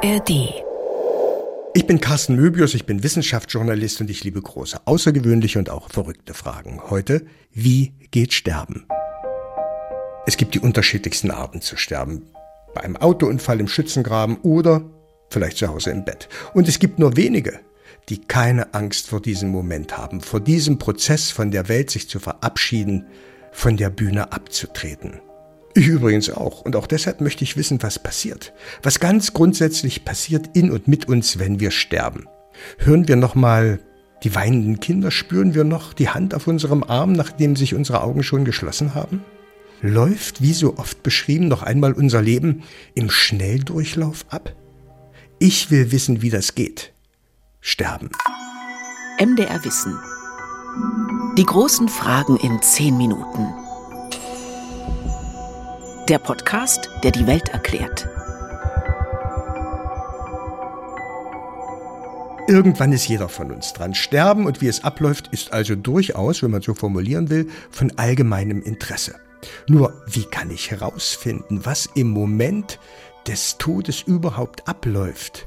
ARD. Ich bin Carsten Möbius, ich bin Wissenschaftsjournalist und ich liebe große, außergewöhnliche und auch verrückte Fragen. Heute, wie geht Sterben? Es gibt die unterschiedlichsten Arten zu sterben. Bei einem Autounfall im Schützengraben oder vielleicht zu Hause im Bett. Und es gibt nur wenige, die keine Angst vor diesem Moment haben, vor diesem Prozess von der Welt sich zu verabschieden, von der Bühne abzutreten. Ich übrigens auch. Und auch deshalb möchte ich wissen, was passiert. Was ganz grundsätzlich passiert in und mit uns, wenn wir sterben. Hören wir nochmal die weinenden Kinder? Spüren wir noch die Hand auf unserem Arm, nachdem sich unsere Augen schon geschlossen haben? Läuft, wie so oft beschrieben, noch einmal unser Leben im Schnelldurchlauf ab? Ich will wissen, wie das geht. Sterben. MDR Wissen. Die großen Fragen in zehn Minuten. Der Podcast, der die Welt erklärt. Irgendwann ist jeder von uns dran. Sterben und wie es abläuft, ist also durchaus, wenn man so formulieren will, von allgemeinem Interesse. Nur, wie kann ich herausfinden, was im Moment des Todes überhaupt abläuft?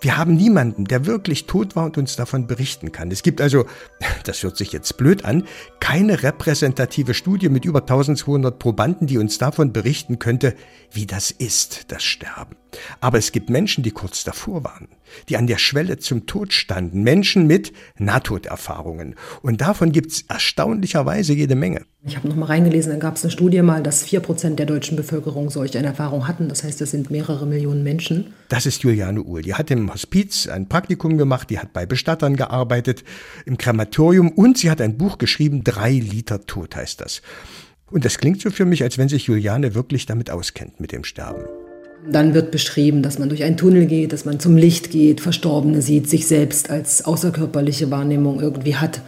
Wir haben niemanden, der wirklich tot war und uns davon berichten kann. Es gibt also, das hört sich jetzt blöd an, keine repräsentative Studie mit über 1200 Probanden, die uns davon berichten könnte, wie das ist, das Sterben. Aber es gibt Menschen, die kurz davor waren, die an der Schwelle zum Tod standen, Menschen mit Nahtoderfahrungen. Und davon gibt es erstaunlicherweise jede Menge. Ich habe noch mal reingelesen, da gab es eine Studie mal, dass vier Prozent der deutschen Bevölkerung solch eine Erfahrung hatten. Das heißt, das sind mehrere Millionen Menschen. Das ist Juliane Uhl. Die hat im Hospiz ein Praktikum gemacht, die hat bei Bestattern gearbeitet, im Krematorium und sie hat ein Buch geschrieben, Drei Liter Tod heißt das. Und das klingt so für mich, als wenn sich Juliane wirklich damit auskennt mit dem Sterben. Dann wird beschrieben, dass man durch einen Tunnel geht, dass man zum Licht geht, Verstorbene sieht, sich selbst als außerkörperliche Wahrnehmung irgendwie hat.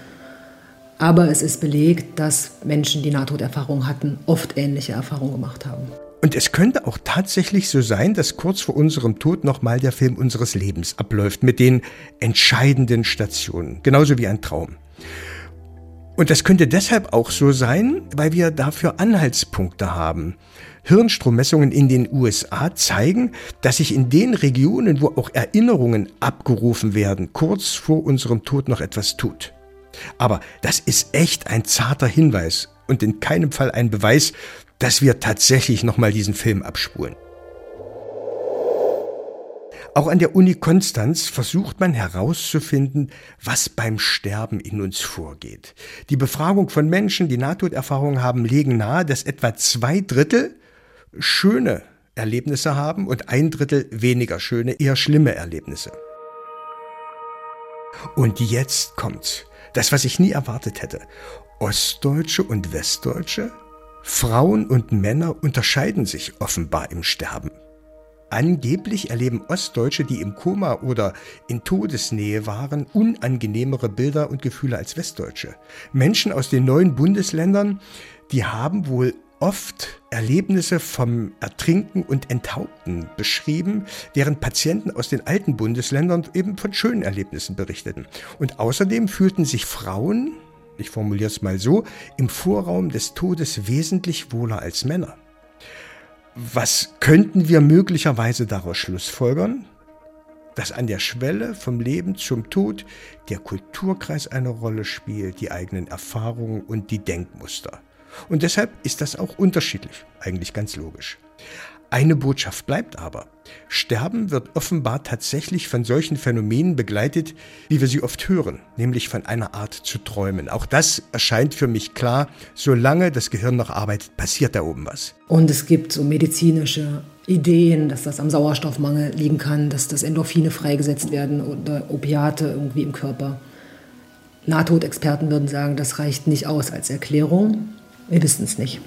Aber es ist belegt, dass Menschen, die Nahtoderfahrung hatten, oft ähnliche Erfahrungen gemacht haben. Und es könnte auch tatsächlich so sein, dass kurz vor unserem Tod nochmal der Film unseres Lebens abläuft mit den entscheidenden Stationen, genauso wie ein Traum. Und das könnte deshalb auch so sein, weil wir dafür Anhaltspunkte haben. Hirnstrommessungen in den USA zeigen, dass sich in den Regionen, wo auch Erinnerungen abgerufen werden, kurz vor unserem Tod noch etwas tut. Aber das ist echt ein zarter Hinweis und in keinem Fall ein Beweis, dass wir tatsächlich nochmal diesen Film abspulen. Auch an der Uni Konstanz versucht man herauszufinden, was beim Sterben in uns vorgeht. Die Befragung von Menschen, die Nahtoderfahrungen haben, legen nahe, dass etwa zwei Drittel schöne Erlebnisse haben und ein Drittel weniger schöne, eher schlimme Erlebnisse. Und jetzt kommt's. Das, was ich nie erwartet hätte. Ostdeutsche und Westdeutsche, Frauen und Männer unterscheiden sich offenbar im Sterben. Angeblich erleben Ostdeutsche, die im Koma oder in Todesnähe waren, unangenehmere Bilder und Gefühle als Westdeutsche. Menschen aus den neuen Bundesländern, die haben wohl oft Erlebnisse vom Ertrinken und Enthaupten beschrieben, während Patienten aus den alten Bundesländern eben von schönen Erlebnissen berichteten. Und außerdem fühlten sich Frauen, ich formuliere es mal so, im Vorraum des Todes wesentlich wohler als Männer. Was könnten wir möglicherweise daraus schlussfolgern? Dass an der Schwelle vom Leben zum Tod der Kulturkreis eine Rolle spielt, die eigenen Erfahrungen und die Denkmuster. Und deshalb ist das auch unterschiedlich, eigentlich ganz logisch. Eine Botschaft bleibt aber. Sterben wird offenbar tatsächlich von solchen Phänomenen begleitet, wie wir sie oft hören, nämlich von einer Art zu träumen. Auch das erscheint für mich klar, solange das Gehirn noch arbeitet, passiert da oben was. Und es gibt so medizinische Ideen, dass das am Sauerstoffmangel liegen kann, dass das Endorphine freigesetzt werden oder Opiate irgendwie im Körper. Nahtodexperten würden sagen, das reicht nicht aus als Erklärung. Wir wissen es nicht.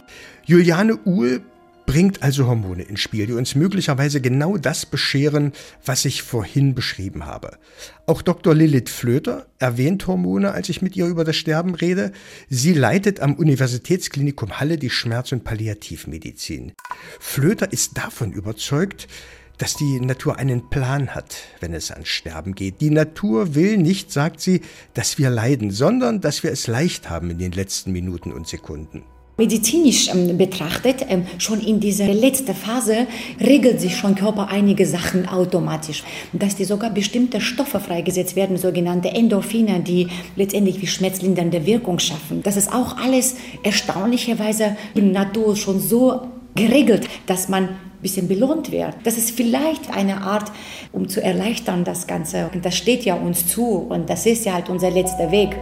Juliane Uhl bringt also Hormone ins Spiel, die uns möglicherweise genau das bescheren, was ich vorhin beschrieben habe. Auch Dr. Lilith Flöter erwähnt Hormone, als ich mit ihr über das Sterben rede. Sie leitet am Universitätsklinikum Halle die Schmerz- und Palliativmedizin. Flöter ist davon überzeugt, dass die Natur einen Plan hat, wenn es ans Sterben geht. Die Natur will nicht, sagt sie, dass wir leiden, sondern dass wir es leicht haben in den letzten Minuten und Sekunden. Medizinisch ähm, betrachtet, ähm, schon in dieser letzten Phase regelt sich schon Körper einige Sachen automatisch. Dass die sogar bestimmte Stoffe freigesetzt werden, sogenannte Endorphine, die letztendlich wie schmerzlindernde Wirkung schaffen. Das ist auch alles erstaunlicherweise in Natur schon so geregelt, dass man bisschen belohnt wird. Das ist vielleicht eine Art, um zu erleichtern das Ganze. Und das steht ja uns zu und das ist ja halt unser letzter Weg.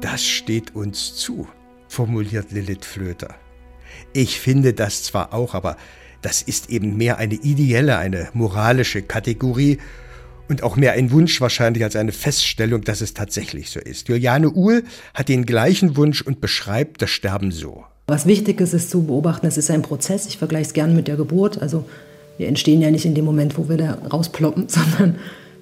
Das steht uns zu formuliert Lilith Flöter. Ich finde das zwar auch, aber das ist eben mehr eine ideelle, eine moralische Kategorie und auch mehr ein Wunsch wahrscheinlich als eine Feststellung, dass es tatsächlich so ist. Juliane Uhl hat den gleichen Wunsch und beschreibt das Sterben so. Was wichtig ist, ist zu beobachten, es ist ein Prozess. Ich vergleiche es gerne mit der Geburt. Also wir entstehen ja nicht in dem Moment, wo wir da rausploppen, sondern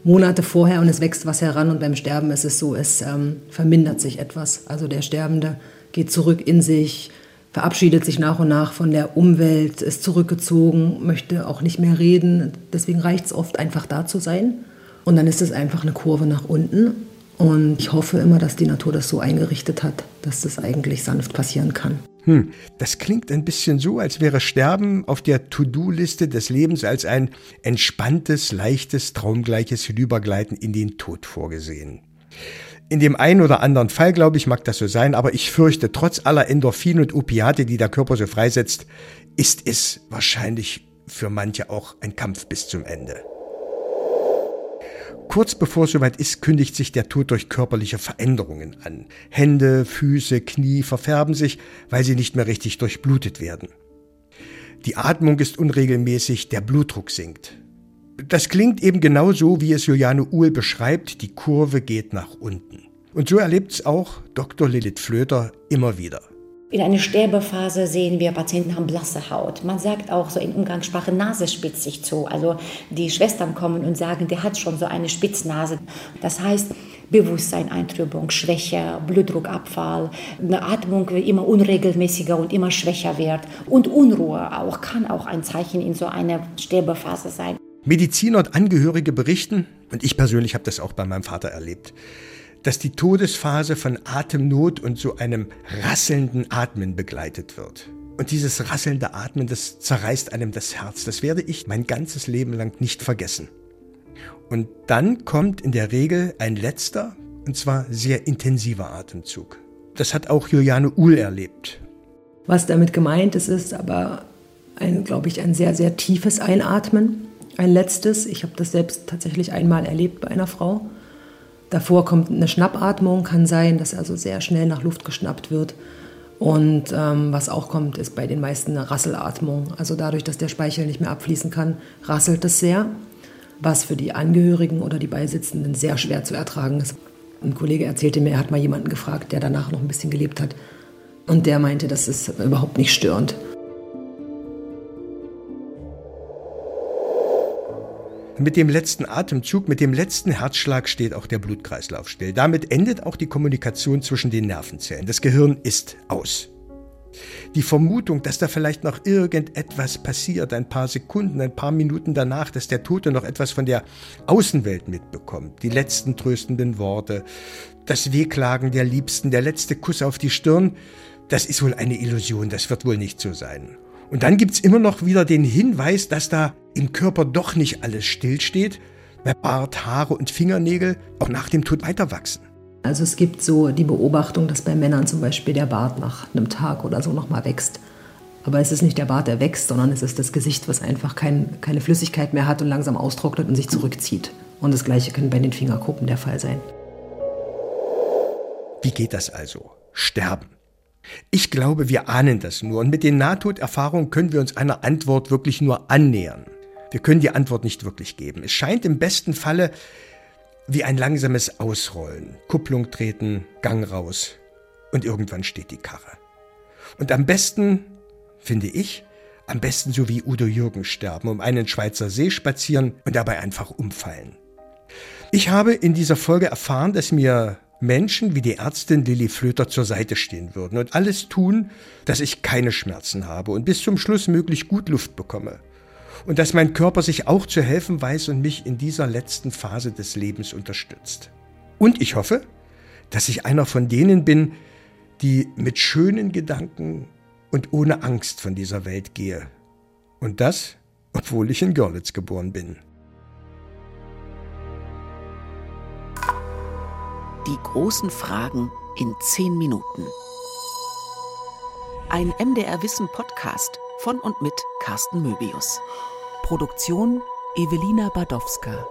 Monate vorher und es wächst was heran und beim Sterben ist es so, es ähm, vermindert sich etwas. Also der Sterbende geht zurück in sich, verabschiedet sich nach und nach von der Umwelt, ist zurückgezogen, möchte auch nicht mehr reden. Deswegen reicht es oft einfach da zu sein. Und dann ist es einfach eine Kurve nach unten. Und ich hoffe immer, dass die Natur das so eingerichtet hat, dass das eigentlich sanft passieren kann. Hm, das klingt ein bisschen so, als wäre Sterben auf der To-Do-Liste des Lebens als ein entspanntes, leichtes, traumgleiches Hinübergleiten in den Tod vorgesehen. In dem einen oder anderen Fall, glaube ich, mag das so sein, aber ich fürchte, trotz aller Endorphine und Opiate, die der Körper so freisetzt, ist es wahrscheinlich für manche auch ein Kampf bis zum Ende. Kurz bevor es soweit ist, kündigt sich der Tod durch körperliche Veränderungen an. Hände, Füße, Knie verfärben sich, weil sie nicht mehr richtig durchblutet werden. Die Atmung ist unregelmäßig, der Blutdruck sinkt. Das klingt eben genau so, wie es Juliane Uhl beschreibt, die Kurve geht nach unten. Und so erlebt es auch Dr. Lilith Flöter immer wieder. In einer Sterbephase sehen wir, Patienten haben blasse Haut. Man sagt auch so in Umgangssprache, Nase spitzt sich zu. Also die Schwestern kommen und sagen, der hat schon so eine Spitznase. Das heißt, Bewusstseineintrübung, Schwäche, Blutdruckabfall, eine Atmung immer unregelmäßiger und immer schwächer wird. Und Unruhe auch kann auch ein Zeichen in so einer Sterbephase sein. Mediziner und Angehörige berichten, und ich persönlich habe das auch bei meinem Vater erlebt, dass die Todesphase von Atemnot und so einem rasselnden Atmen begleitet wird. Und dieses rasselnde Atmen, das zerreißt einem das Herz. Das werde ich mein ganzes Leben lang nicht vergessen. Und dann kommt in der Regel ein letzter, und zwar sehr intensiver Atemzug. Das hat auch Juliane Uhl erlebt. Was damit gemeint ist, ist aber, ein, glaube ich, ein sehr, sehr tiefes Einatmen ein letztes, ich habe das selbst tatsächlich einmal erlebt bei einer Frau. Davor kommt eine Schnappatmung, kann sein, dass also sehr schnell nach Luft geschnappt wird. Und ähm, was auch kommt, ist bei den meisten eine Rasselatmung. Also dadurch, dass der Speichel nicht mehr abfließen kann, rasselt es sehr, was für die Angehörigen oder die Beisitzenden sehr schwer zu ertragen ist. Ein Kollege erzählte mir, er hat mal jemanden gefragt, der danach noch ein bisschen gelebt hat. Und der meinte, das ist überhaupt nicht störend. Mit dem letzten Atemzug, mit dem letzten Herzschlag steht auch der Blutkreislauf still. Damit endet auch die Kommunikation zwischen den Nervenzellen. Das Gehirn ist aus. Die Vermutung, dass da vielleicht noch irgendetwas passiert, ein paar Sekunden, ein paar Minuten danach, dass der Tote noch etwas von der Außenwelt mitbekommt, die letzten tröstenden Worte, das Wehklagen der Liebsten, der letzte Kuss auf die Stirn, das ist wohl eine Illusion, das wird wohl nicht so sein. Und dann gibt es immer noch wieder den Hinweis, dass da im Körper doch nicht alles stillsteht, weil Bart, Haare und Fingernägel auch nach dem Tod weiter wachsen. Also es gibt so die Beobachtung, dass bei Männern zum Beispiel der Bart nach einem Tag oder so nochmal wächst. Aber es ist nicht der Bart, der wächst, sondern es ist das Gesicht, was einfach kein, keine Flüssigkeit mehr hat und langsam austrocknet und sich zurückzieht. Und das gleiche kann bei den Fingerkuppen der Fall sein. Wie geht das also? Sterben. Ich glaube, wir ahnen das nur und mit den Nahtoderfahrungen können wir uns einer Antwort wirklich nur annähern. Wir können die Antwort nicht wirklich geben. Es scheint im besten Falle wie ein langsames Ausrollen. Kupplung treten, Gang raus und irgendwann steht die Karre. Und am besten, finde ich, am besten so wie Udo Jürgen sterben, um einen Schweizer See spazieren und dabei einfach umfallen. Ich habe in dieser Folge erfahren, dass mir Menschen wie die Ärztin Lilly Flöter zur Seite stehen würden und alles tun, dass ich keine Schmerzen habe und bis zum Schluss möglich gut Luft bekomme. Und dass mein Körper sich auch zu helfen weiß und mich in dieser letzten Phase des Lebens unterstützt. Und ich hoffe, dass ich einer von denen bin, die mit schönen Gedanken und ohne Angst von dieser Welt gehe. Und das, obwohl ich in Görlitz geboren bin. Die großen Fragen in zehn Minuten. Ein MDR Wissen Podcast von und mit Carsten Möbius. Produktion Evelina Badowska.